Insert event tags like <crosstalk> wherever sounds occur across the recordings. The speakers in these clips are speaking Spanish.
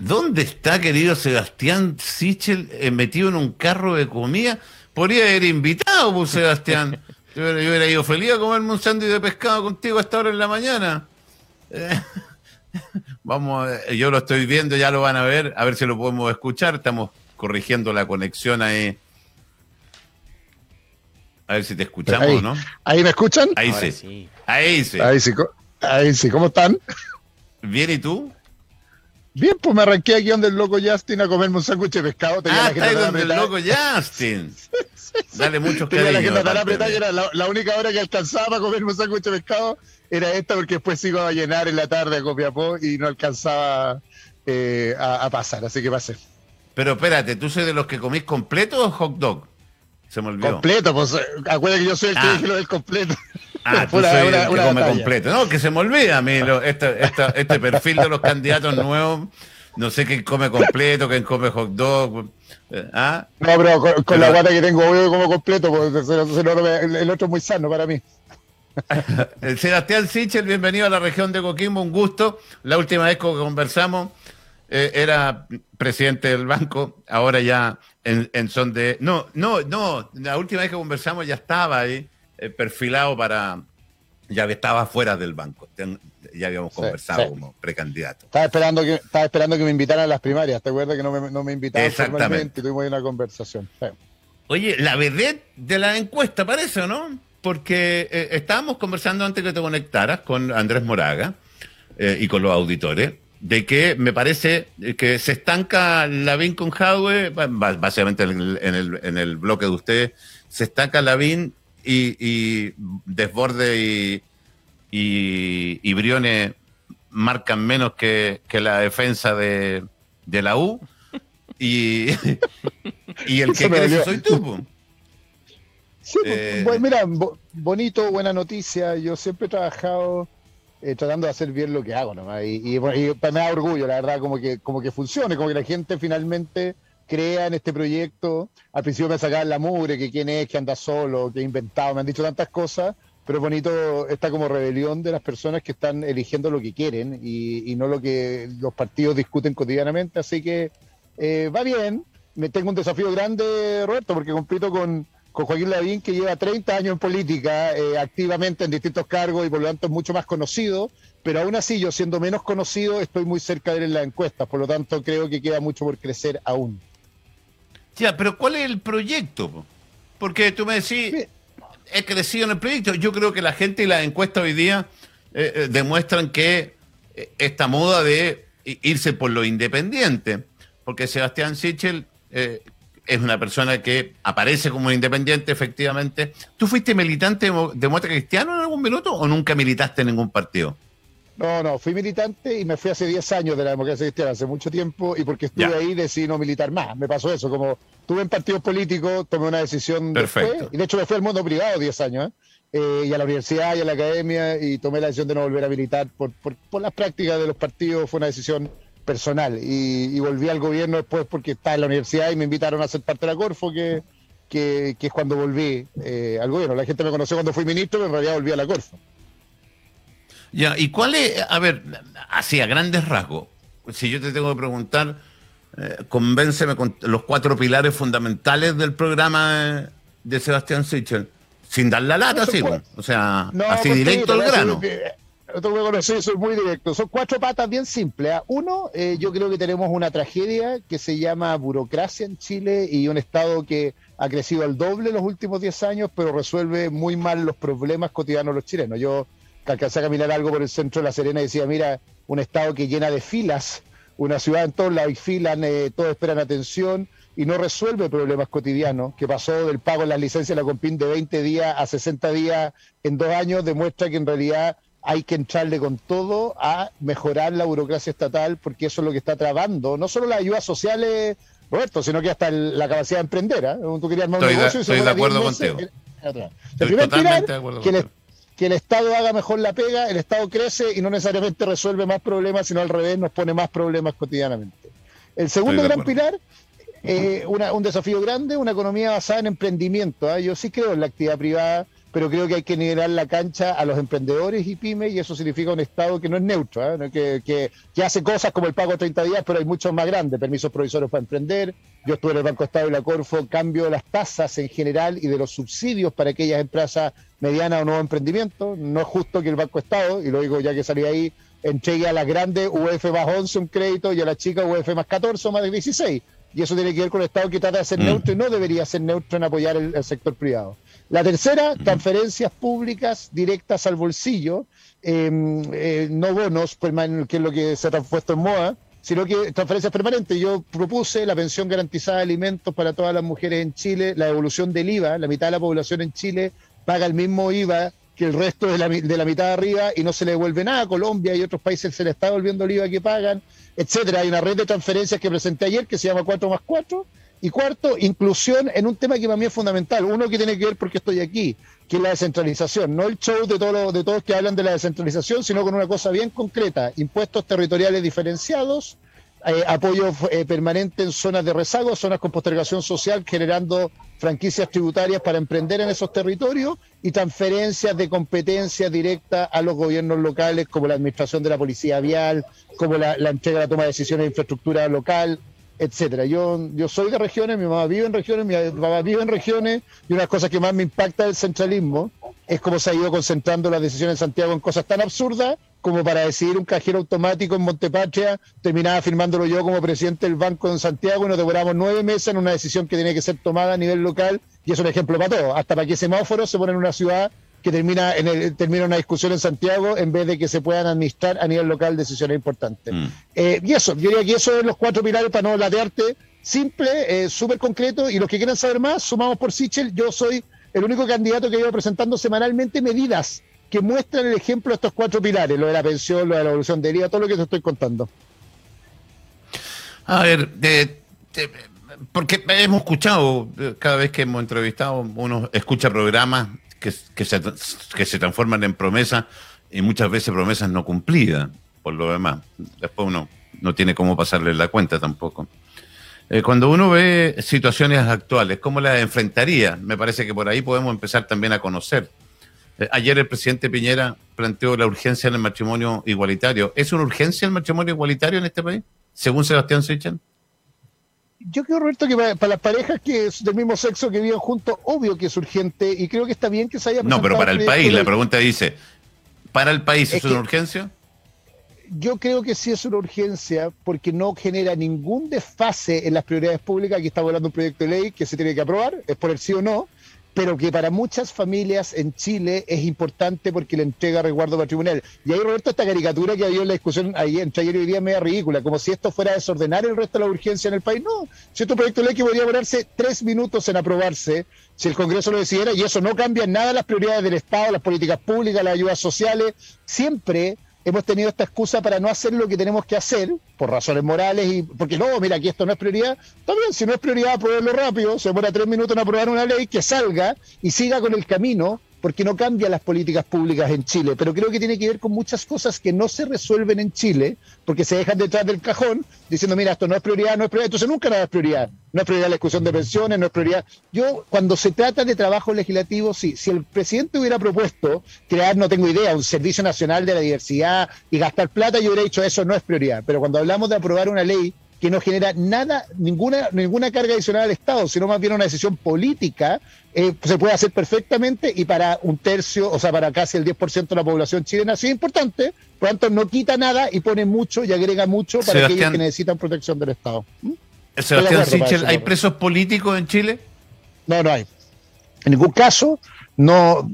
¿Dónde está, querido Sebastián Sichel, eh, metido en un carro de comida? Podría haber invitado, pues, Sebastián. <laughs> Yo hubiera, ido feliz a comerme un sándwich de pescado contigo a esta hora en la mañana. Eh, <laughs> vamos, yo lo estoy viendo, ya lo van a ver, a ver si lo podemos escuchar. Estamos corrigiendo la conexión ahí. A ver si te escuchamos, ¿no? ¿Ahí me escuchan? Ahí sí. Ahí sí. Ahí sí. Ahí sí. ¿Cómo están? Bien, ¿y tú? Bien, pues me arranqué aquí donde el loco Justin a comerme un sándwich de pescado. Tenía ah, está ahí donde el loco Justin. <laughs> Dale muchos cariños. La apretada era la, única hora que alcanzaba para comerme un sándwich de pescado era esta porque después sigo a llenar en la tarde a Copiapó y no alcanzaba eh, a, pasar, así que pasé. Pero espérate, ¿tú soy de los que comís completo o hot dog? Se me olvidó. Completo, pues acuérdate que yo soy el que ah. dije lo del completo. <laughs> Ah, <laughs> tú soy el que come completo. No, que se me olvida a mí este, este, perfil de los candidatos nuevos. No sé quién come completo, quién come hot dog. Eh, ¿ah? No, pero con, la guata que tengo, obvio como completo, porque el otro es muy sano para mí. <laughs> Sebastián Sichel, bienvenido a la región de Coquimbo, un gusto. La última vez que conversamos eh, era presidente del banco, ahora ya en, son de... No, no, no, la última vez que conversamos ya estaba ahí eh, perfilado para... Ya estaba fuera del banco, ya habíamos conversado como precandidato. Estaba esperando, que, estaba esperando que me invitaran a las primarias, ¿te acuerdas que no me, no me invitaron formalmente y tuvimos una conversación? Oye, la vedette de la encuesta parece, ¿no? Porque eh, estábamos conversando antes que te conectaras con Andrés Moraga y con los auditores de que me parece que se estanca Lavín con Jadwe, básicamente en el, en el, bloque de ustedes, se estanca Lavín y, y Desborde y, y, Briones marcan menos que, la defensa de, la U. Y, y el que crece soy tú. Sí, pues, eh, mira, bonito, buena noticia. Yo siempre he trabajado eh, tratando de hacer bien lo que hago nomás. Y, y, me da orgullo, la verdad, como que, como que funcione, como que la gente finalmente crea en este proyecto. Al principio me sacaban la mugre, que quién es, que anda solo, que he inventado, me han dicho tantas cosas, pero es bonito esta como rebelión de las personas que están eligiendo lo que quieren y, no lo que los partidos discuten cotidianamente. Así que eh, va bien. Me tengo un desafío grande, Roberto, porque compito con con Joaquín Lavín, que lleva 30 años en política, eh, activamente en distintos cargos y por lo tanto es mucho más conocido, pero aún así yo siendo menos conocido estoy muy cerca de él en las encuestas, por lo tanto creo que queda mucho por crecer aún. Ya, pero ¿cuál es el proyecto? Porque tú me decís, he crecido en el proyecto. Yo creo que la gente y las encuestas hoy día eh, eh, demuestran que esta moda de irse por lo independiente, porque Sebastián Sichel es una persona que aparece como independiente, efectivamente. ¿Tú fuiste militante de Demócrata Cristiano en algún minuto o nunca militaste en ningún partido? No, no, fui militante y me fui hace 10 años de la democracia cristiana, hace mucho tiempo, y porque estuve ahí decidí no militar más. Me pasó eso, como estuve en partidos políticos, tomé una decisión Perfecto. y de hecho me fui al mundo privado 10 años, ¿eh? Eh, y a la universidad y a la academia, y tomé la decisión de no volver a militar por, por, por las prácticas de los partidos, fue una decisión personal. Y, volví al gobierno después porque estaba en la universidad y me invitaron a ser parte de la Corfo, que, que, es cuando volví eh, al gobierno. La gente me conoció cuando fui ministro, pero en realidad volví a la Corfo. Ya, ¿y cuál es, a ver, así a grandes rasgos, si yo te tengo que preguntar, eh, convénceme con los cuatro pilares fundamentales del programa de Sebastián Sichel, sin dar la lata, sí, o sea, así directo al grano muy directo. Son cuatro patas bien simples. ¿ah? Uno, eh, yo creo que tenemos una tragedia que se llama burocracia en Chile y un Estado que ha crecido al doble los últimos 10 años, pero resuelve muy mal los problemas cotidianos de los chilenos. Yo alcancé a caminar algo por el centro de La Serena y decía, mira, un Estado que llena de filas, una ciudad en todos lados hay filas, eh, todos esperan atención y no resuelve problemas cotidianos, que pasó del pago de las licencias de la Compin de 20 días a 60 días en dos años, demuestra que en realidad hay que entrarle con todo a mejorar la burocracia estatal, porque eso es lo que está trabando, no solo las ayudas sociales, Roberto, sino que hasta la capacidad de emprender. ¿eh? Tú querías un negocio estoy de acuerdo contigo. que, el, que el Estado haga mejor la pega, el Estado crece y no necesariamente resuelve más problemas, sino al revés, nos pone más problemas cotidianamente. El segundo gran pilar eh, un desafío grande, una economía basada en emprendimiento. ¿eh? Yo sí creo en la actividad privada, pero creo que hay que nivelar la cancha a los emprendedores y pymes y eso significa un Estado que no es neutro, ¿eh? que, que, hace cosas como el pago de 30 días, pero hay muchos más grandes, permisos provisorios para emprender. Yo estuve en el Banco Estado y la Corfo, cambio de las tasas en general y de los subsidios para aquellas empresas medianas o nuevo emprendimiento. No es justo que el Banco Estado, y lo digo ya que salí ahí, entregue a las grandes UF más 11 un crédito y a las chicas UF más 14 o más de 16. Y eso tiene que ver con el Estado que trata de ser mm. neutro y no debería ser neutro en apoyar el sector privado. La tercera, transferencias públicas directas al bolsillo, em, eh, no bonos, que es lo que se ha puesto en moda, sino que transferencias permanentes. Yo propuse la pensión garantizada de alimentos para todas las mujeres en Chile, la evolución del IVA, la mitad de la población en Chile paga el mismo IVA que el resto de la, de la mitad de arriba y no se le devuelve nada. Colombia y otros países se le está devolviendo el IVA que pagan, etcétera. Hay una red de transferencias que presenté ayer que se llama 4 más 4 y cuarto, inclusión en un tema que para mí es fundamental. Uno que tiene que ver porque estoy aquí, que es la descentralización. No el show de, todos de todos que hablan de la descentralización, sino con una cosa bien concreta. Impuestos territoriales diferenciados, eh, apoyo eh, permanente en zonas de rezago, zonas con postergación social, generando franquicias tributarias para emprender en esos territorios y transferencias de competencia directa a los gobiernos locales, como la administración de la policía vial, como la, la entrega de la toma de decisiones de infraestructura local, etcétera. Yo, yo soy de regiones, mi mamá vive en regiones, mi papá vive en regiones, y una de las cosas que más me impacta del centralismo es cómo se ha ido concentrando las decisiones en Santiago en cosas tan absurdas como para decidir un cajero automático en Montepatria, terminaba firmándolo yo como presidente del Banco en Santiago y nos demoramos nueve meses en una decisión que tiene que ser tomada a nivel local, y es un ejemplo para todo, hasta para que semáforos se ponen en una ciudad que termina en el, termina una discusión en Santiago en vez de que se puedan administrar a nivel local decisiones importantes. Mm. Eh, y eso, yo diría que eso es los cuatro pilares para no latearte, simple, eh, súper concreto, y los que quieran saber más, sumamos por Sichel, yo soy el único candidato que lleva presentando semanalmente medidas que muestran el ejemplo de estos cuatro pilares, lo de la pensión, lo de la evolución de vida, todo lo que te estoy contando. A ver, porque hemos escuchado, cada vez que hemos entrevistado, uno escucha programas que, se, que se transforman en promesas y muchas veces promesas no cumplidas, por lo demás. Después uno no tiene cómo pasarle la cuenta tampoco. Eh, cuando uno ve situaciones actuales, ¿cómo las enfrentaría? Me parece que por ahí podemos empezar también a conocer. Eh, ayer el presidente Piñera planteó la urgencia en el matrimonio igualitario. ¿Es una urgencia el matrimonio igualitario en este país, según Sebastián Sichel? Yo creo, Roberto, que para, las parejas que es del mismo sexo que viven juntos, obvio que es urgente y creo que está bien que se haya No, pero para el país, la pregunta dice, ¿para el país es, una urgencia? Yo creo que sí es una urgencia porque no genera ningún desfase en las prioridades públicas. Aquí está volando un proyecto de ley que se tiene que aprobar, es por el sí o no pero que para muchas familias en Chile es importante porque le entrega resguardo patrimonial. Y ahí, Roberto, esta caricatura que había en la discusión ahí entre ayer y hoy día media ridícula, como si esto fuera a desordenar el resto de la urgencia en el país. No, si este proyecto de ley que podría demorarse tres minutos en aprobarse, si el Congreso lo decidiera, y eso no cambia nada las prioridades del Estado, las políticas públicas, las ayudas sociales, siempre hemos tenido esta excusa para no hacer lo que tenemos que hacer, por razones morales y porque no, mira, aquí esto no es prioridad. También, si no es prioridad, aprobarlo rápido, se demora tres minutos en aprobar una ley, que salga y siga con el camino porque no cambia las políticas públicas en Chile, pero creo que tiene que ver con muchas cosas que no se resuelven en Chile, porque se dejan detrás del cajón diciendo, mira, esto no es prioridad, no es prioridad, entonces nunca nada es prioridad, no es prioridad la discusión de pensiones, no es prioridad. Yo, cuando se trata de trabajo legislativo, sí, si el presidente hubiera propuesto crear, no tengo idea, un Servicio Nacional de la Diversidad y gastar plata, yo hubiera dicho, eso no es prioridad, pero cuando hablamos de aprobar una ley que no genera nada, ninguna, ninguna carga adicional al Estado, sino más bien una decisión política, eh, se puede hacer perfectamente y para un tercio, o sea, para casi el 10% de la población chilena, sí es importante, por lo tanto no quita nada y pone mucho y agrega mucho para aquellos que necesitan protección del Estado. ¿Mm? Sebastián Sichel, ¿hay presos políticos en Chile? No, no hay. En ningún caso, no,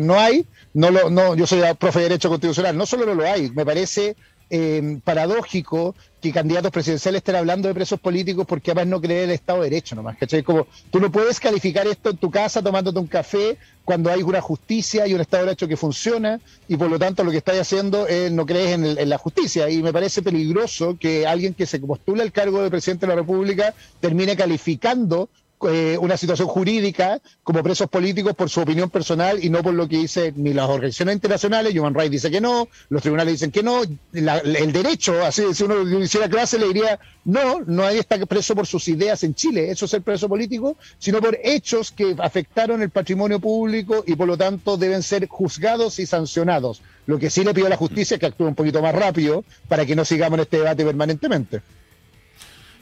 no hay, no lo, no, yo soy profe de Derecho Constitucional, no solo no lo hay, me parece eh, paradójico que candidatos presidenciales estén hablando de presos políticos porque además no creen el Estado de Derecho nomás, ¿cachai? Como tú no puedes calificar esto en tu casa tomándote un café cuando hay una justicia y un Estado de Derecho que funciona y por lo tanto lo que estás haciendo es no crees en, la justicia y me parece peligroso que alguien que se postula el cargo de presidente de la República termine calificando eh, una situación jurídica como presos políticos por su opinión personal y no por lo que dicen ni las organizaciones internacionales. Human Rights dice que no, los tribunales dicen que no. el derecho, así si uno hiciera clase, le diría no, no hay está preso por sus ideas en Chile, eso es el preso político, sino por hechos que afectaron el patrimonio público y por lo tanto deben ser juzgados y sancionados. Lo que sí le pido a la justicia es que actúe un poquito más rápido para que no sigamos en este debate permanentemente.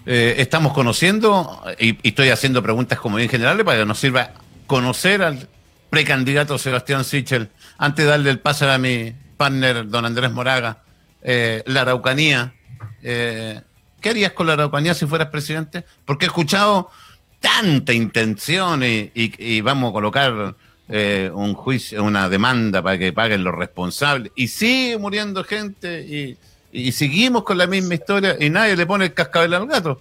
Eh, estamos conociendo, y, estoy haciendo preguntas como bien generales para que nos sirva conocer al precandidato Sebastián Sichel, antes de darle el paso a mi partner, don Andrés Moraga, eh, la Araucanía. Eh, ¿Qué harías con la Araucanía si fueras presidente? Porque he escuchado tanta intención y, vamos a colocar un juicio, una demanda para que paguen los responsables. Y sigue muriendo gente y y seguimos con la misma historia y nadie le pone el cascabel al gato.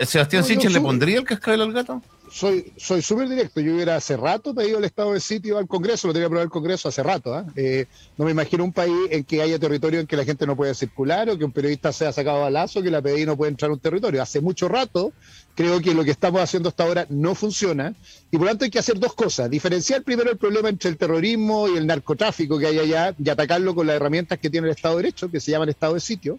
¿Sebastián no, le pondría el cascabel al gato? Soy soy súper directo. Yo hubiera hace rato pedido el estado de sitio al Congreso, lo tenía que aprobar el Congreso hace rato. ¿ah? ¿eh? no me imagino un país en que haya territorio en que la gente no pueda circular o que un periodista sea sacado a lazo, que la PDI no puede entrar a un territorio. Hace mucho rato creo que lo que estamos haciendo hasta ahora no funciona y por lo tanto hay que hacer dos cosas. Diferenciar primero el problema entre el terrorismo y el narcotráfico que hay allá y atacarlo con las herramientas que tiene el Estado de Derecho, que se llama el Estado de Sitio.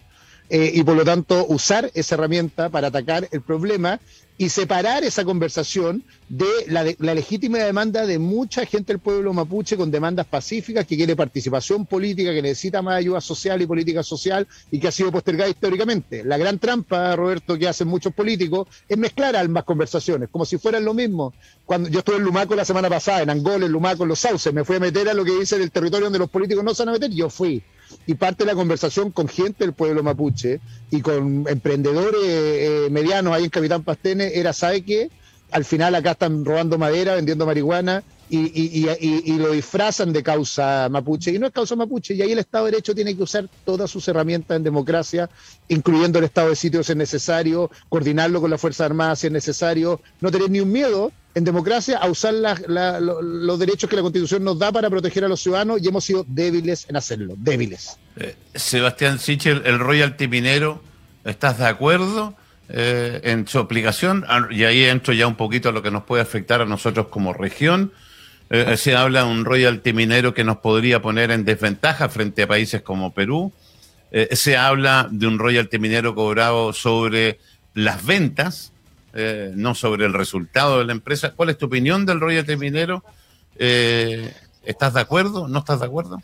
Eh, y por lo tanto usar esa herramienta para atacar el problema y separar esa conversación de la, legítima demanda de mucha gente del pueblo mapuche con demandas pacíficas que quiere participación política, que necesita más ayuda social y política social y que ha sido postergada históricamente. La gran trampa, Roberto, que hacen muchos políticos es mezclar ambas conversaciones, como si fueran lo mismo. Cuando yo estuve en Lumaco la semana pasada, en Angola, en Lumaco, en Los Sauces, me fui a meter a lo que dice el territorio donde los políticos no se van a meter, yo fui y parte de la conversación con gente del pueblo mapuche y con emprendedores eh, medianos ahí en Capitán Pastene era, ¿sabe qué? Al final acá están robando madera, vendiendo marihuana y, y, lo disfrazan de causa mapuche. Y no es causa mapuche. Y ahí el Estado de Derecho tiene que usar todas sus herramientas en democracia, incluyendo el Estado de sitio si es necesario, coordinarlo con las Fuerzas Armadas si es necesario, no tener ni un miedo en democracia a usar los derechos que la Constitución nos da para proteger a los ciudadanos y hemos sido débiles en hacerlo, débiles. Eh, Sebastián Sichel, el royalty minero, ¿estás de acuerdo eh, en su aplicación? Ah, y ahí entro ya un poquito a lo que nos puede afectar a nosotros como región. Eh, se habla de un royalty minero que nos podría poner en desventaja frente a países como Perú. se habla de un royalty minero cobrado sobre las ventas eh, no sobre el resultado de la empresa. ¿Cuál es tu opinión del royalty minero? Eh, ¿Estás de acuerdo? ¿No estás de acuerdo?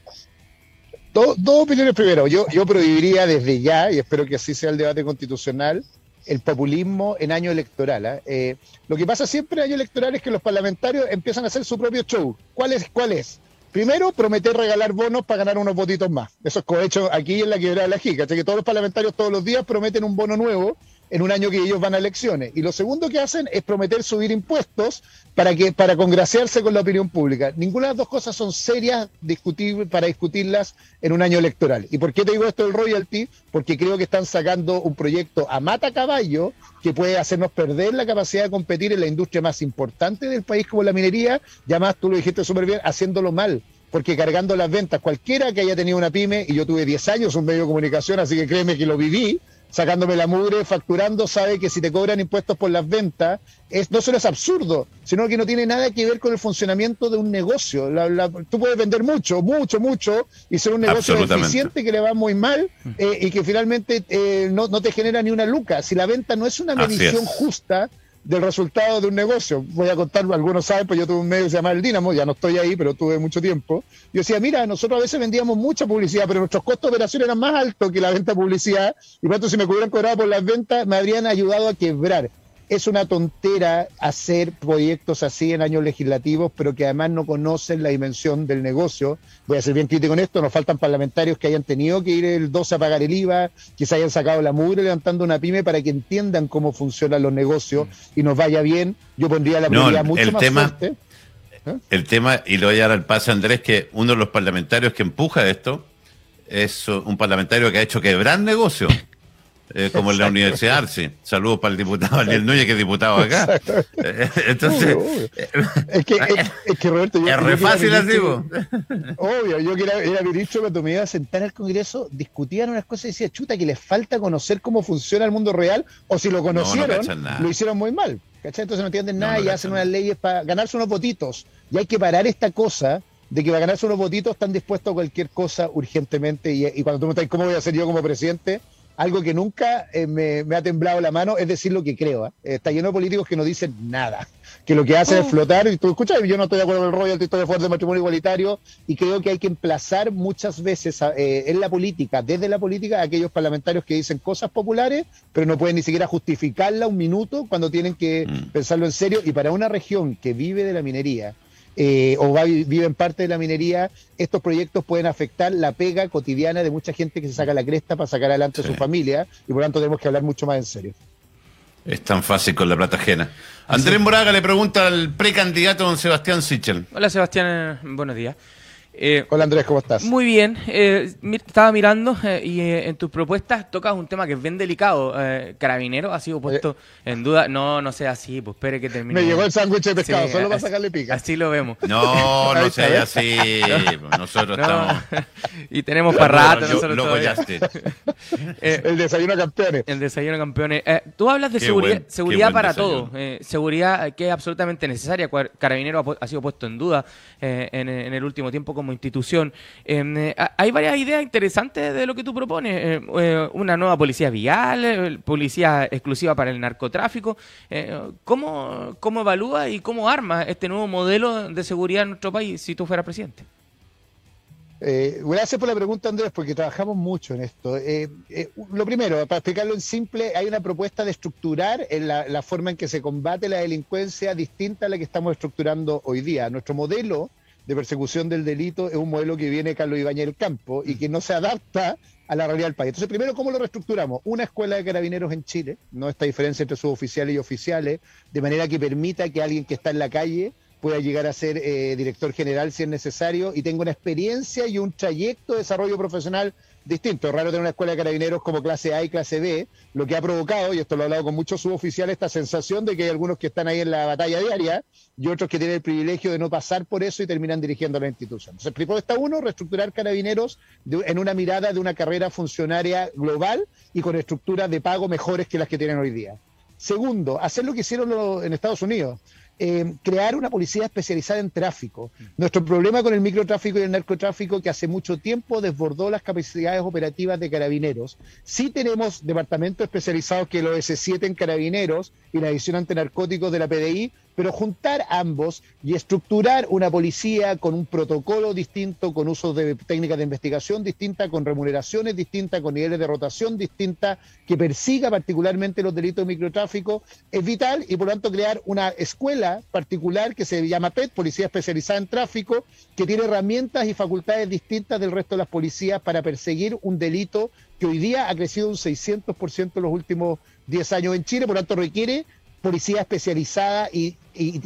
Dos, opiniones primero. Yo, prohibiría desde ya, y espero que así sea el debate constitucional, el populismo en año electoral. ¿ah? Eh, lo que pasa siempre en año electoral es que los parlamentarios empiezan a hacer su propio show. ¿Cuál es? ¿Cuál es? Primero, prometer regalar bonos para ganar unos votitos más. Eso es cohecho aquí en la quebrada de la Jica. que todos los parlamentarios todos los días prometen un bono nuevo en un año que ellos van a elecciones. Y lo segundo que hacen es prometer subir impuestos para que para congraciarse con la opinión pública. Ninguna de las dos cosas son serias discutir, para discutirlas en un año electoral. ¿Y por qué te digo esto del royalty? Porque creo que están sacando un proyecto a mata caballo que puede hacernos perder la capacidad de competir en la industria más importante del país como la minería, y además tú lo dijiste súper bien, haciéndolo mal porque cargando las ventas, cualquiera que haya tenido una pyme, y yo tuve 10 años un medio de comunicación, así que créeme que lo viví, sacándome la mugre, facturando, sabe que si te cobran impuestos por las ventas, es, no solo es absurdo, sino que no tiene nada que ver con el funcionamiento de un negocio. tú puedes vender mucho, mucho, mucho, y ser un negocio eficiente que le va muy mal eh, y que finalmente eh, no, te genera ni una luca. Si la venta no es una medición justa, del resultado de un negocio. Voy a contar, algunos saben, pues yo tuve un medio que se llama El Dínamo, ya no estoy ahí, pero tuve mucho tiempo. Yo decía, mira, nosotros a veces vendíamos mucha publicidad, pero nuestros costos de operación eran más altos que la venta de publicidad, y por tanto, si me hubieran cobrado por las ventas, me habrían ayudado a quebrar es una tontera hacer proyectos así en años legislativos, pero que además no conocen la dimensión del negocio. Voy a ser bien crítico en esto, nos faltan parlamentarios que hayan tenido que ir el 12 a pagar el IVA, que se hayan sacado la mugre levantando una pyme para que entiendan cómo funcionan los negocios y nos vaya bien. Yo pondría la prioridad mucho el más tema, fuerte. ¿eh? El tema, y lo voy a dar al paso Andrés, que uno de los parlamentarios que empuja esto es un parlamentario que ha hecho quebrar negocios eh, como en la Universidad Arce. Saludos para el diputado Daniel Núñez, que es diputado acá. Eh, entonces, es, que, es, que Roberto, yo, es re fácil así, Obvio, yo que era, era, ministro cuando me iba a sentar en el Congreso, discutían unas cosas y decía, chuta, que les falta conocer cómo funciona el mundo real, o si lo conocieron, lo hicieron muy mal. ¿cachai? Entonces no entienden nada y hacen unas leyes para ganarse unos votitos. Y hay que parar esta cosa de que para ganarse unos votitos están dispuestos a cualquier cosa urgentemente. Y, y cuando tú me estás, ¿cómo voy a ser yo como presidente? Algo que nunca eh, me, ha temblado la mano es decir lo que creo. ¿eh? Está lleno de políticos que no dicen nada, que lo que hacen es oh. flotar. Y tú escuchas, yo no estoy de acuerdo con el rollo del de fuerte de matrimonio igualitario y creo que hay que emplazar muchas veces eh, en la política, desde la política, a aquellos parlamentarios que dicen cosas populares, pero no pueden ni siquiera justificarla un minuto cuando tienen que mm. pensarlo en serio. Y para una región que vive de la minería, eh, o va, vive en parte de la minería, estos proyectos pueden afectar la pega cotidiana de mucha gente que se saca la cresta para sacar adelante a su familia y por lo tanto tenemos que hablar mucho más en serio. Es tan fácil con la plata ajena. Andrés Moraga le pregunta al precandidato don Sebastián Sichel. Hola Sebastián, buenos días. Eh, Hola Andrés, ¿cómo estás? Muy bien. Eh, estaba mirando eh, y en tus propuestas tocas un tema que es bien delicado. Carabinero ha sido puesto en duda. No, no sea así, pues espere que termine. Me llegó el sándwich de pescado, solo para sacarle pica. Así lo vemos. No, no <laughs> sea así. Nosotros estamos. <laughs> y tenemos para rato. nosotros <laughs> el desayuno campeones. El desayuno campeones. tú hablas de seguridad, seguridad para todo. seguridad que es absolutamente necesaria. Carabinero ha, sido puesto en duda en, en el último tiempo como institución. Em, eh, hay varias ideas interesantes de lo que tú propones. Eh, eh, una nueva policía vial, policía exclusiva para el narcotráfico. ¿cómo, ¿Cómo evalúa y cómo arma este nuevo modelo de seguridad en nuestro país si tú fueras presidente? gracias por la pregunta, Andrés, porque trabajamos mucho en esto. lo primero, para explicarlo en simple, hay una propuesta de estructurar la, la, forma en que se combate la delincuencia distinta a la que estamos estructurando hoy día. Nuestro modelo de persecución del delito es un modelo que viene Carlos Ibañez del Campo y que no se adapta a la realidad del país. Entonces, primero, ¿cómo lo reestructuramos? Una escuela de carabineros en Chile, no esta diferencia entre suboficiales y oficiales, de manera que permita que alguien que está en la calle pueda llegar a ser eh, director general si es necesario y tenga una experiencia y un trayecto de desarrollo profesional distinto. Es raro tener una escuela de carabineros como clase A y clase B, lo que ha provocado, y esto lo he hablado con muchos suboficiales, esta sensación de que hay algunos que están ahí en la batalla diaria y otros que tienen el privilegio de no pasar por eso y terminan dirigiendo la institución. Entonces, propuesta uno, reestructurar carabineros en una mirada de una carrera funcionaria global y con estructuras de pago mejores que las que tienen hoy día. Segundo, hacer lo que hicieron en Estados Unidos. Eh, crear una policía especializada en tráfico. Nuestro problema con el microtráfico y el narcotráfico que hace mucho tiempo desbordó las capacidades operativas de carabineros. Sí tenemos departamentos especializados que lo S7 en carabineros y la edición antinarcóticos de la PDI, pero juntar ambos y estructurar una policía con un protocolo distinto, con usos de técnicas de investigación distintas, con remuneraciones distintas, con niveles de rotación distintas, que persiga particularmente los delitos de microtráfico, es vital y por lo tanto crear una escuela particular que se llama PET, Policía Especializada en Tráfico, que tiene herramientas y facultades distintas del resto de las policías para perseguir un delito que hoy día ha crecido un 600% en los últimos 10 años en Chile, por lo tanto requiere policía especializada y,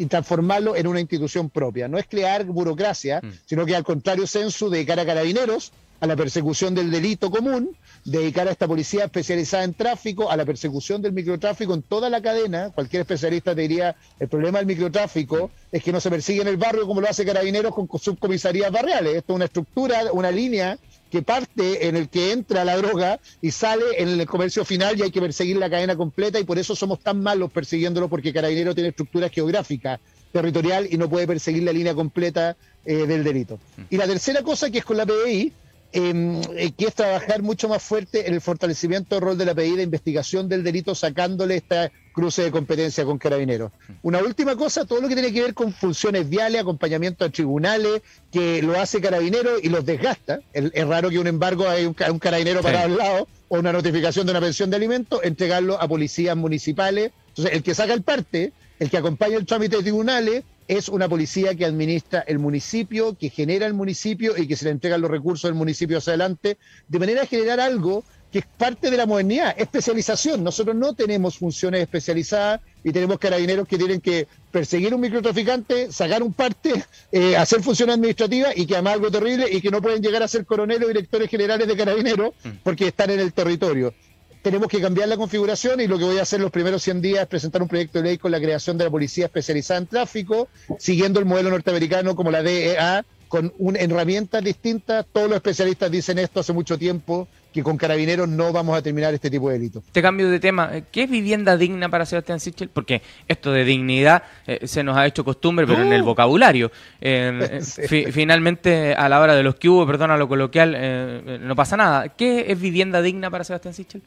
transformarlo en una institución propia. No es crear burocracia, mm. sino que al contrario, censo, dedicar a carabineros a la persecución del delito común, dedicar a esta policía especializada en tráfico, a la persecución del microtráfico en toda la cadena. Cualquier especialista te diría, el problema del microtráfico es que no se persigue en el barrio como lo hace carabineros con subcomisarías barriales. Esto es una estructura, una línea que parte en el que entra la droga y sale en el comercio final y hay que perseguir la cadena completa y por eso somos tan malos persiguiéndolo porque Carabinero tiene estructura geográfica, territorial y no puede perseguir la línea completa eh, del delito. Y la tercera cosa que es con la Em, eh, que es trabajar mucho más fuerte en el fortalecimiento del rol de la PDI de investigación del delito, sacándole esta cruce de competencia con carabineros. Una última cosa, todo lo que tiene que ver con funciones viales, acompañamiento a tribunales, que lo hace carabinero y los desgasta. es raro que un embargo hay un, carabinero para al lado o una notificación de una pensión de alimentos, entregarlo a policías municipales. Entonces, el que saca el parte, el que acompaña el trámite de tribunales, es una policía que administra el municipio, que genera el municipio y que se le entregan los recursos del municipio hacia adelante, de manera a generar algo que es parte de la modernidad, especialización. Nosotros no tenemos funciones especializadas y tenemos carabineros que tienen que perseguir un microtraficante, sacar un parte, <laughs> eh, hacer funciones administrativas y que además algo terrible y que no pueden llegar a ser coroneles o directores generales de carabineros mm. porque están en el territorio tenemos que cambiar la configuración y lo que voy a hacer los primeros 100 días es presentar un proyecto de ley con la creación de la policía especializada en tráfico, siguiendo el modelo norteamericano como la DEA, con un, herramientas distintas. Todos los especialistas dicen esto hace mucho tiempo, que con carabineros no vamos a terminar este tipo de delitos. Te cambio de tema. ¿Qué es vivienda digna para Sebastián Sichel? Porque esto de dignidad eh, se nos ha hecho costumbre, pero en el vocabulario. Eh, <laughs> finalmente, a la hora de los que hubo, perdona lo coloquial, eh, no pasa nada. ¿Qué es vivienda digna para Sebastián Sichel?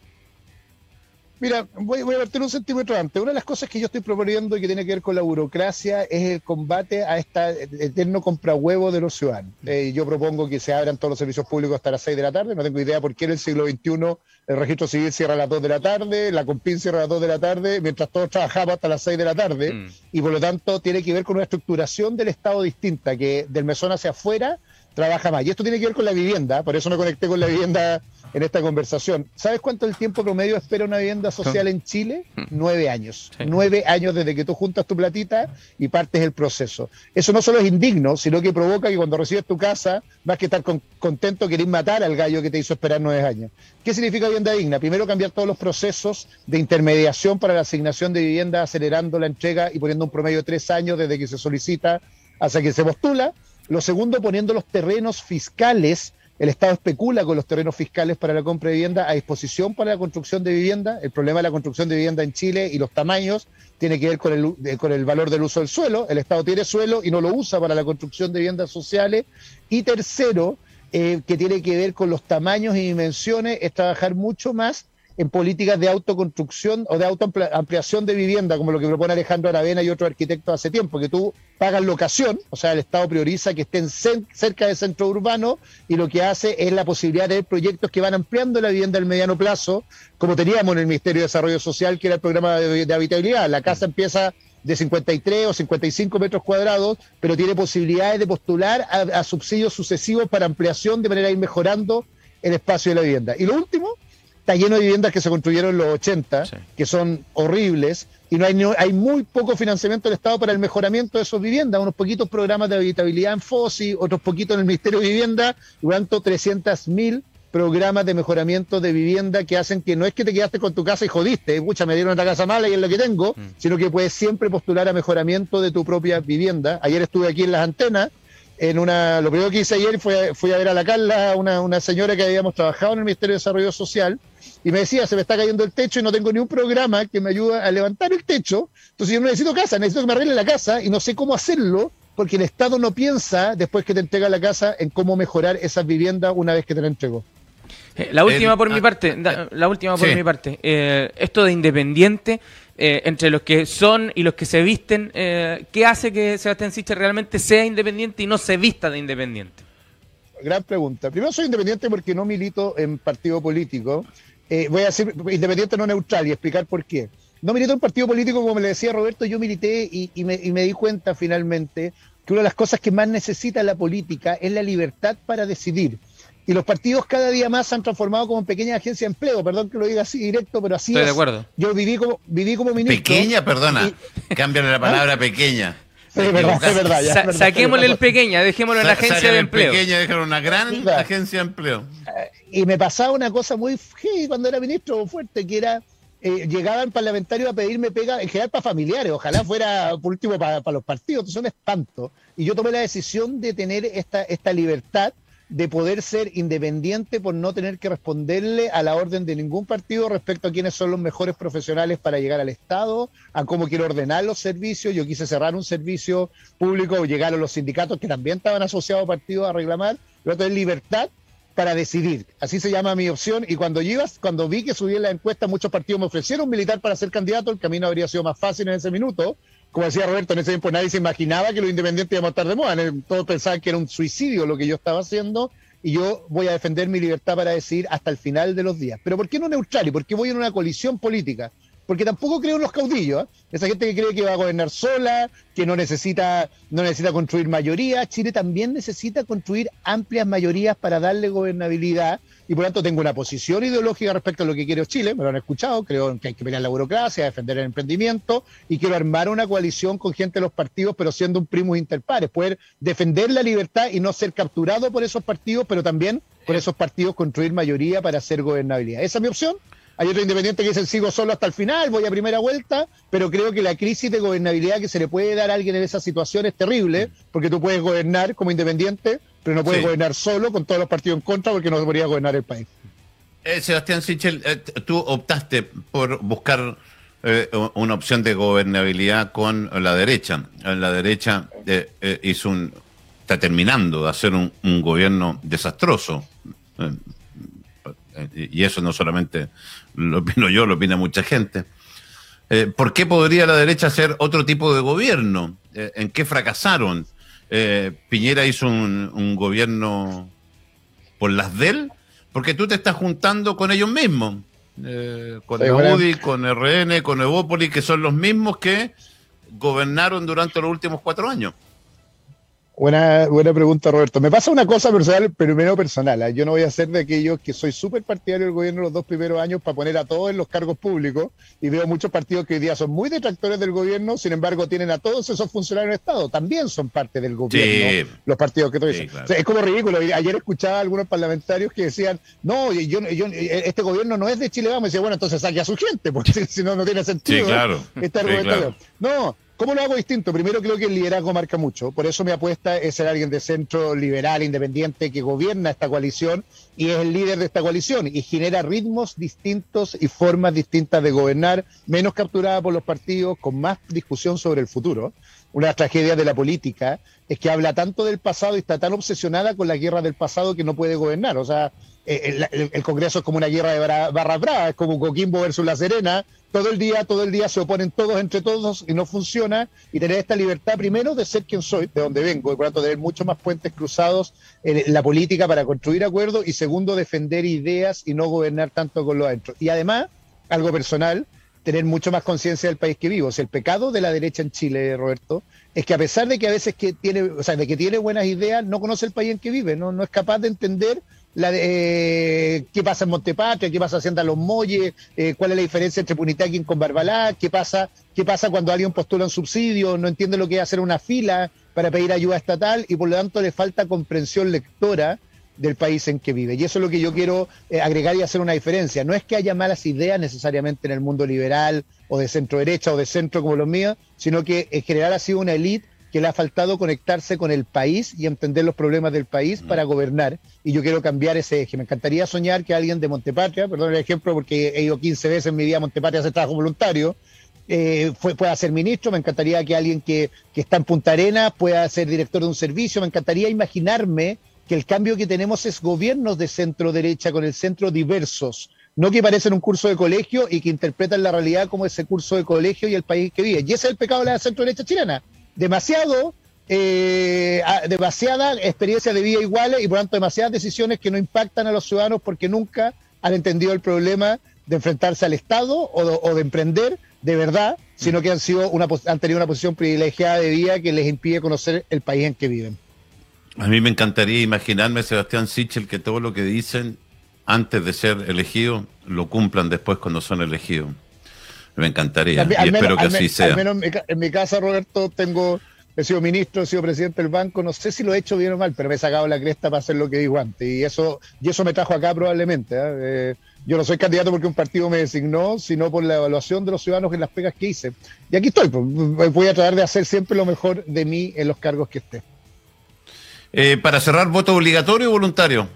Mira, voy, a verter un centímetro antes. Una de las cosas que yo estoy proponiendo y que tiene que ver con la burocracia es el combate a este eterno comprahuevo de los ciudadanos. Mm. Eh, yo propongo que se abran todos los servicios públicos hasta las 6 de la tarde. No tengo idea por qué en el siglo XXI el registro civil cierra a las 2 de la tarde, la COMPIN cierra a las 2 de la tarde, mientras todos trabajamos hasta las 6 de la tarde. Mm. Y por lo tanto tiene que ver con una estructuración del Estado distinta, que del mesón hacia afuera trabaja más. Y esto tiene que ver con la vivienda, por eso me conecté con la vivienda en esta conversación. ¿Sabes cuánto el tiempo promedio espera una vivienda social en Chile? Mm. Nueve años. Nueve años desde que tú juntas tu platita y partes el proceso. Eso no solo es indigno, sino que provoca que cuando recibes tu casa vas que estar contento, querés matar al gallo que te hizo esperar nueve años. ¿Qué significa vivienda digna? Primero, cambiar todos los procesos de intermediación para la asignación de vivienda, acelerando la entrega y poniendo un promedio de tres años desde que se solicita hasta que se postula. Lo segundo, poniendo los terrenos fiscales el Estado especula con los terrenos fiscales para la compra de vivienda a disposición para la construcción de vivienda. El problema de la construcción de vivienda en Chile y los tamaños tiene que ver con el, con el valor del uso del suelo. El Estado tiene suelo y no lo usa para la construcción de viviendas sociales. Y tercero, eh, que tiene que ver con los tamaños y dimensiones, es trabajar mucho más en políticas de autoconstrucción o de autoampliación de vivienda, como lo que propone Alejandro Aravena y otros arquitectos hace tiempo, que tú pagas locación, o sea, el Estado prioriza que estén cerca del centro urbano y lo que hace es la posibilidad de proyectos que van ampliando la vivienda al mediano plazo, como teníamos en el Ministerio de Desarrollo Social, que era el programa de, habitabilidad. La casa empieza de 53 o 55 metros cuadrados, pero tiene posibilidades de postular a, a subsidios sucesivos para ampliación de manera de ir mejorando el espacio de la vivienda. Y lo último está lleno de viviendas que se construyeron en los 80, que son horribles, y no hay, hay muy poco financiamiento del Estado para el mejoramiento de esas viviendas, unos poquitos programas de habitabilidad en FOSI, otros poquitos en el Ministerio de Vivienda, tanto 300.000 programas de mejoramiento de vivienda que hacen que no es que te quedaste con tu casa y jodiste, mucha me dieron otra casa mala y es lo que tengo, mm. sino que puedes siempre postular a mejoramiento de tu propia vivienda. Ayer estuve aquí en las antenas en una, lo primero que hice ayer fue fui a ver a la Carla, una, una señora que habíamos trabajado en el Ministerio de Desarrollo Social, y me decía, se me está cayendo el techo y no tengo ni un programa que me ayude a levantar el techo, entonces yo necesito casa, necesito que me arregle la casa y no sé cómo hacerlo, porque el Estado no piensa, después que te entrega la casa, en cómo mejorar esas viviendas una vez que te la entregó. Eh, la última por mi ah, parte, la última por mi parte, eh, esto de independiente, eh, entre los que son y los que se visten, eh, ¿qué hace que Sebastián Sichel realmente sea independiente y no se vista de independiente? Gran pregunta. Primero soy independiente porque no milito en partido político. Eh, voy a decir independiente no neutral y explicar por qué. No milito en partido político, como le decía Roberto, yo milité y, me, y me di cuenta finalmente que una de las cosas que más necesita la política es la libertad para decidir y los partidos cada día más se han transformado como pequeñas agencias de empleo. Perdón que lo diga así directo, pero así Estoy de acuerdo. Yo viví como, viví como ministro. Pequeña, perdona. Cámbiale la <laughs> palabra pequeña. Es verdad, es verdad, saquémosle el pequeña, dejémoslo en la agencia de empleo. Pequeña, déjalo una gran agencia de empleo. Y me pasaba una cosa muy cuando era ministro fuerte, que era eh, llegaban parlamentarios a pedirme pega, en general para familiares, ojalá fuera por último para, para los partidos, entonces un espanto. Y yo tomé la decisión de tener esta, esta libertad de poder ser independiente por no tener que responderle a la orden de ningún partido respecto a quiénes son los mejores profesionales para llegar al Estado, a cómo quiero ordenar los servicios. Yo quise cerrar un servicio público o llegar a los sindicatos que también estaban asociados a partidos a reclamar. Pero tener libertad para decidir. Así se llama mi opción. Y cuando ibas, cuando vi que subí en la encuesta, muchos partidos me ofrecieron militar para ser candidato. El camino habría sido más fácil en ese minuto como decía Roberto, en ese tiempo nadie se imaginaba que los independientes iban a estar de moda. Todos pensaban que era un suicidio lo que yo estaba haciendo y yo voy a defender mi libertad para decidir hasta el final de los días. Pero ¿por qué no neutral y por qué voy en una colisión política? Porque tampoco creo en los caudillos. ¿eh? Esa gente que cree que va a gobernar sola, que no necesita, no necesita construir mayoría. Chile también necesita construir amplias mayorías para darle gobernabilidad y por lo tanto tengo una posición ideológica respecto a lo que quiere Chile, me lo han escuchado, creo que hay que pelear la burocracia, defender el emprendimiento y quiero armar una coalición con gente de los partidos, pero siendo un primo interpares, poder defender la libertad y no ser capturado por esos partidos, pero también con esos partidos construir mayoría para hacer gobernabilidad. Esa es mi opción. Hay otro independiente que dice sigo solo hasta el final, voy a primera vuelta, pero creo que la crisis de gobernabilidad que se le puede dar a alguien en esa situación es terrible, porque tú puedes gobernar como independiente, pero no puede gobernar solo con todos los partidos en contra porque no podría gobernar el país. Eh, Sebastián Sichel, eh, tú optaste por buscar eh, una opción de gobernabilidad con la derecha. La derecha hizo un, está terminando de hacer un, gobierno desastroso. y eso no solamente lo opino yo, lo opina mucha gente. ¿Por qué podría la derecha hacer otro tipo de gobierno? ¿En qué fracasaron? Piñera hizo un, un gobierno por las de él porque tú te estás juntando con ellos mismos. Eh, con sí, con RN, con Evópolis, que son los mismos que gobernaron durante los últimos cuatro años. Buena, buena pregunta, Roberto. Me pasa una cosa personal, primero personal. ¿eh? Yo no voy a ser de aquellos que soy súper partidario del gobierno los dos primeros años para poner a todos en los cargos públicos. Y veo muchos partidos que hoy día son muy detractores del gobierno, sin embargo, tienen a todos esos funcionarios del Estado. También son parte del gobierno los partidos que tú dices. es como ridículo. Ayer escuchaba a algunos parlamentarios que decían, no, yo, yo, este gobierno no es de Chile, vamos. Y decía, bueno, entonces saque a su gente, porque <laughs> si no, no tiene sentido. Sí, claro. Este No, ¿Cómo lo hago distinto? Primero creo que el liderazgo marca mucho, por eso mi apuesta es ser alguien de centro liberal, independiente, que gobierna esta coalición y es el líder de esta coalición y genera ritmos distintos y formas distintas de gobernar, menos capturada por los partidos, con más discusión sobre el futuro. Una tragedia de la política es que habla tanto del pasado y está tan obsesionada con la guerra del pasado que no puede gobernar. O sea, eh, el, Congreso es como una guerra de barras es como Coquimbo versus La Serena, todo el día, todo el día se oponen todos entre todos y no funciona, y tener esta libertad primero de ser quien soy, de donde vengo, y por tanto tener muchos más puentes cruzados en la política para construir acuerdos, y segundo, defender ideas y no gobernar tanto con lo adentro. Y además, algo personal, tener mucho más conciencia del país que vivo. O sea, el pecado de la derecha en Chile, Roberto, es que a pesar de que a veces que tiene, o sea, de que tiene buenas ideas, no conoce el país en que vive, no, no es capaz de entender la eh, qué pasa en Montepatria, qué pasa haciendo Los Molles, eh, cuál es la diferencia entre Punitaquín con Barbalá, qué pasa, qué pasa cuando alguien postula un subsidio, no entiende lo que es hacer una fila para pedir ayuda estatal y por lo tanto le falta comprensión lectora del país en que vive. Y eso es lo que yo quiero eh, agregar y hacer una diferencia. No es que haya malas ideas necesariamente en el mundo liberal o de centro derecha o de centro como los míos, sino que en general ha sido una élite que le ha faltado conectarse con el país y entender los problemas del país mm. para gobernar. Y yo quiero cambiar ese eje. Me encantaría soñar que alguien de Montepatria, perdón el ejemplo porque he ido 15 veces en mi vida a Montepatria a hacer trabajo voluntario, eh, fue, pueda ser ministro, me encantaría que alguien que, que está en Punta Arenas pueda ser director de un servicio, me encantaría imaginarme que el cambio que tenemos es gobiernos de centro derecha con el centro diversos, no que parecen un curso de colegio y que interpretan la realidad como ese curso de colegio y el país que vive. Y ese es el pecado de la centro derecha chilena demasiado, eh, demasiada experiencia de vida iguales y por tanto demasiadas decisiones que no impactan a los ciudadanos porque nunca han entendido el problema de enfrentarse al Estado o de, emprender de verdad, sino que han, sido una, han tenido una posición privilegiada de vida que les impide conocer el país en que viven. A mí me encantaría imaginarme, Sebastián Sichel, que todo lo que dicen antes de ser elegidos lo cumplan después cuando son elegidos. Me encantaría. y espero que así sea. Al menos en mi, casa, Roberto, tengo, he sido ministro, he sido presidente del banco, no sé si lo he hecho bien o mal, pero me he sacado la cresta para hacer lo que digo antes. Y eso, y eso me trajo acá probablemente. ¿eh? Eh, yo no soy candidato porque un partido me designó, sino por la evaluación de los ciudadanos en las pegas que hice. Y aquí estoy, pues, voy a tratar de hacer siempre lo mejor de mí en los cargos que esté. Eh, para cerrar, ¿voto obligatorio o voluntario?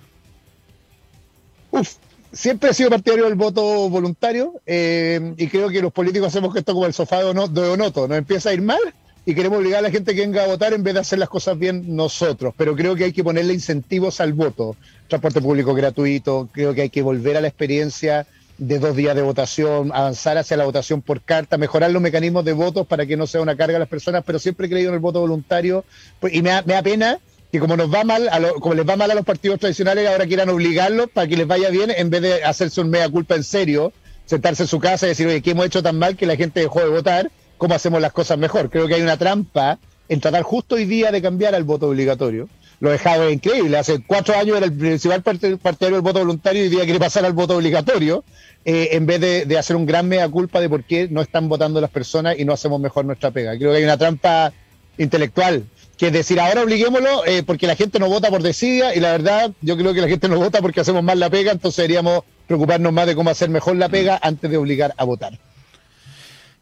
Uf, siempre he sido partidario del voto voluntario eh, y creo que los políticos hacemos que esto como el sofá de Onoto, nos empieza a ir mal y queremos obligar a la gente que venga a votar en vez de hacer las cosas bien nosotros. Pero creo que hay que ponerle incentivos al voto. Transporte público gratuito, creo que hay que volver a la experiencia de dos días de votación, avanzar hacia la votación por carta, mejorar los mecanismos de votos para que no sea una carga a las personas, pero siempre he creído en el voto voluntario pues, y me me da pena que como nos va mal, a como les va mal a los partidos tradicionales, ahora quieran obligarlos para que les vaya bien, en vez de hacerse un mea culpa en serio, sentarse en su casa y decir, oye, ¿qué hemos hecho tan mal que la gente dejó de votar? ¿Cómo hacemos las cosas mejor? Creo que hay una trampa en tratar justo hoy día de cambiar al voto obligatorio. Lo dejado increíble. Hace cuatro años era el principal partidario del voto voluntario y hoy día quiere pasar al voto obligatorio, eh, en vez de, de hacer un gran mea culpa de por qué no están votando las personas y no hacemos mejor nuestra pega. Creo que hay una trampa intelectual que es decir, ahora obliguémoslo eh, porque la gente no vota por desidia y la verdad yo creo que la gente no vota porque hacemos mal la pega, entonces deberíamos preocuparnos más de cómo hacer mejor la pega antes de obligar a votar.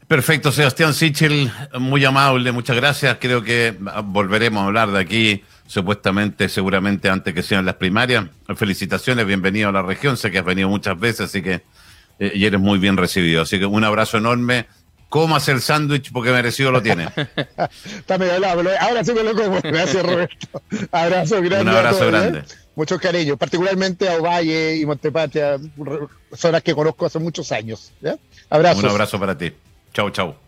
Perfecto, Sebastián Sichel, muy amable, muchas gracias. Creo que volveremos a hablar de aquí supuestamente, seguramente antes que sean las primarias. Felicitaciones, bienvenido a la región, sé que has venido muchas veces, así que eh, y eres muy bien recibido. Así que un abrazo enorme. Comas el sándwich porque merecido lo tiene. <laughs> Está medio ahora sí <laughs> me lo como. Gracias, Roberto. Abrazo grande. Un abrazo ¿eh? grande. Muchos cariños, particularmente a Ovalle y Montepatria, zonas que conozco hace muchos años. Abrazo. Un abrazo para ti. Chau, chau.